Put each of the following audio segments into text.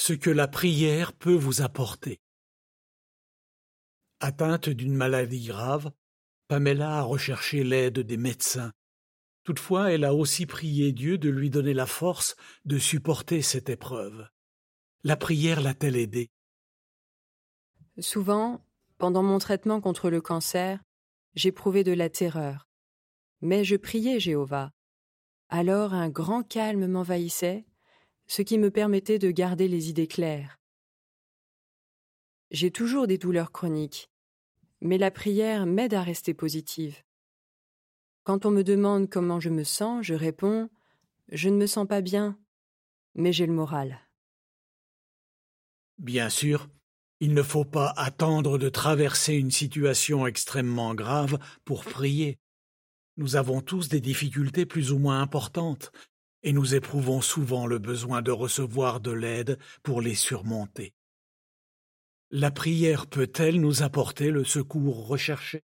ce que la prière peut vous apporter. Atteinte d'une maladie grave, Pamela a recherché l'aide des médecins. Toutefois, elle a aussi prié Dieu de lui donner la force de supporter cette épreuve. La prière l'a-t-elle aidée? Souvent, pendant mon traitement contre le cancer, j'éprouvais de la terreur. Mais je priais Jéhovah. Alors un grand calme m'envahissait, ce qui me permettait de garder les idées claires. J'ai toujours des douleurs chroniques, mais la prière m'aide à rester positive. Quand on me demande comment je me sens, je réponds Je ne me sens pas bien, mais j'ai le moral. Bien sûr, il ne faut pas attendre de traverser une situation extrêmement grave pour prier. Nous avons tous des difficultés plus ou moins importantes, et nous éprouvons souvent le besoin de recevoir de l'aide pour les surmonter. La prière peut-elle nous apporter le secours recherché?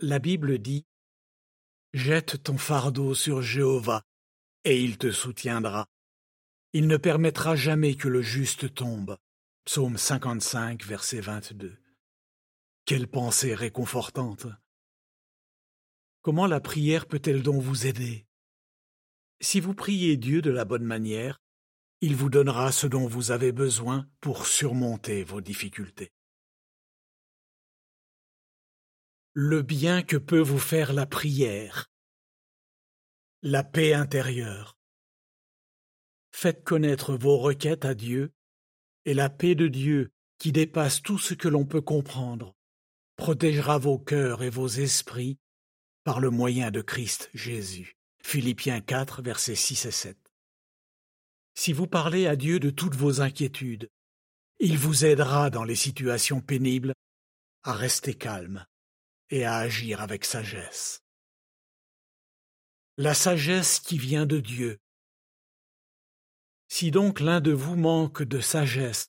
La Bible dit Jette ton fardeau sur Jéhovah, et il te soutiendra. Il ne permettra jamais que le juste tombe. Psaume 55, verset 22. Quelle pensée réconfortante. Comment la prière peut-elle donc vous aider? Si vous priez Dieu de la bonne manière, il vous donnera ce dont vous avez besoin pour surmonter vos difficultés. Le bien que peut vous faire la prière. La paix intérieure. Faites connaître vos requêtes à Dieu et la paix de Dieu, qui dépasse tout ce que l'on peut comprendre, protégera vos cœurs et vos esprits par le moyen de Christ Jésus. Philippiens 4, versets 6 et 7. Si vous parlez à Dieu de toutes vos inquiétudes, il vous aidera dans les situations pénibles à rester calme et à agir avec sagesse. La sagesse qui vient de Dieu si donc l'un de vous manque de sagesse,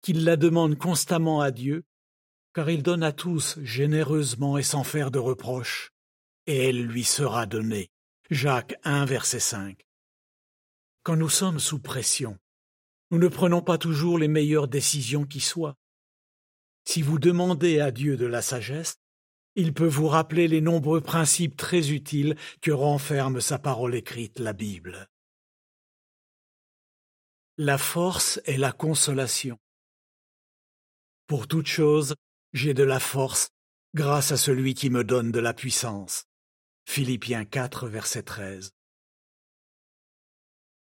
qu'il la demande constamment à Dieu, car il donne à tous généreusement et sans faire de reproches, et elle lui sera donnée. Jacques 1, verset 5. Quand nous sommes sous pression, nous ne prenons pas toujours les meilleures décisions qui soient. Si vous demandez à Dieu de la sagesse, il peut vous rappeler les nombreux principes très utiles que renferme sa parole écrite, la Bible. La force est la consolation. Pour toute chose, j'ai de la force grâce à celui qui me donne de la puissance. Philippiens 4, verset 13.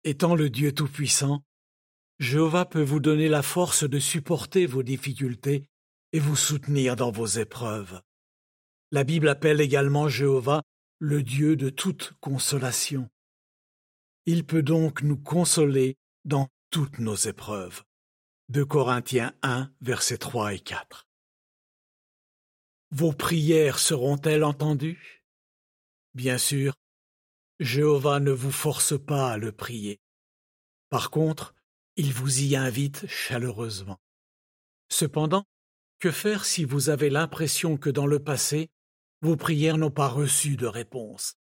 Étant le Dieu Tout-Puissant, Jéhovah peut vous donner la force de supporter vos difficultés et vous soutenir dans vos épreuves. La Bible appelle également Jéhovah le Dieu de toute consolation. Il peut donc nous consoler dans toutes nos épreuves. De Corinthiens 1, versets 3 et 4. Vos prières seront-elles entendues? Bien sûr, Jéhovah ne vous force pas à le prier. Par contre, il vous y invite chaleureusement. Cependant, que faire si vous avez l'impression que dans le passé, vos prières n'ont pas reçu de réponse?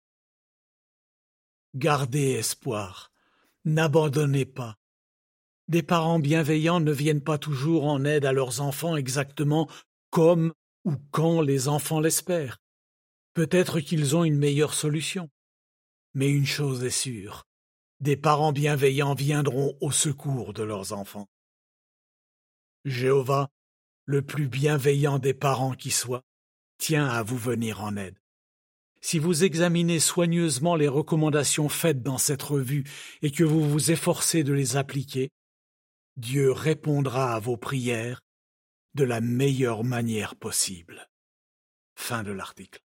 Gardez espoir, n'abandonnez pas, des parents bienveillants ne viennent pas toujours en aide à leurs enfants exactement comme ou quand les enfants l'espèrent. Peut-être qu'ils ont une meilleure solution. Mais une chose est sûre, des parents bienveillants viendront au secours de leurs enfants. Jéhovah, le plus bienveillant des parents qui soit, tient à vous venir en aide. Si vous examinez soigneusement les recommandations faites dans cette revue et que vous vous efforcez de les appliquer, Dieu répondra à vos prières de la meilleure manière possible. Fin de l'article.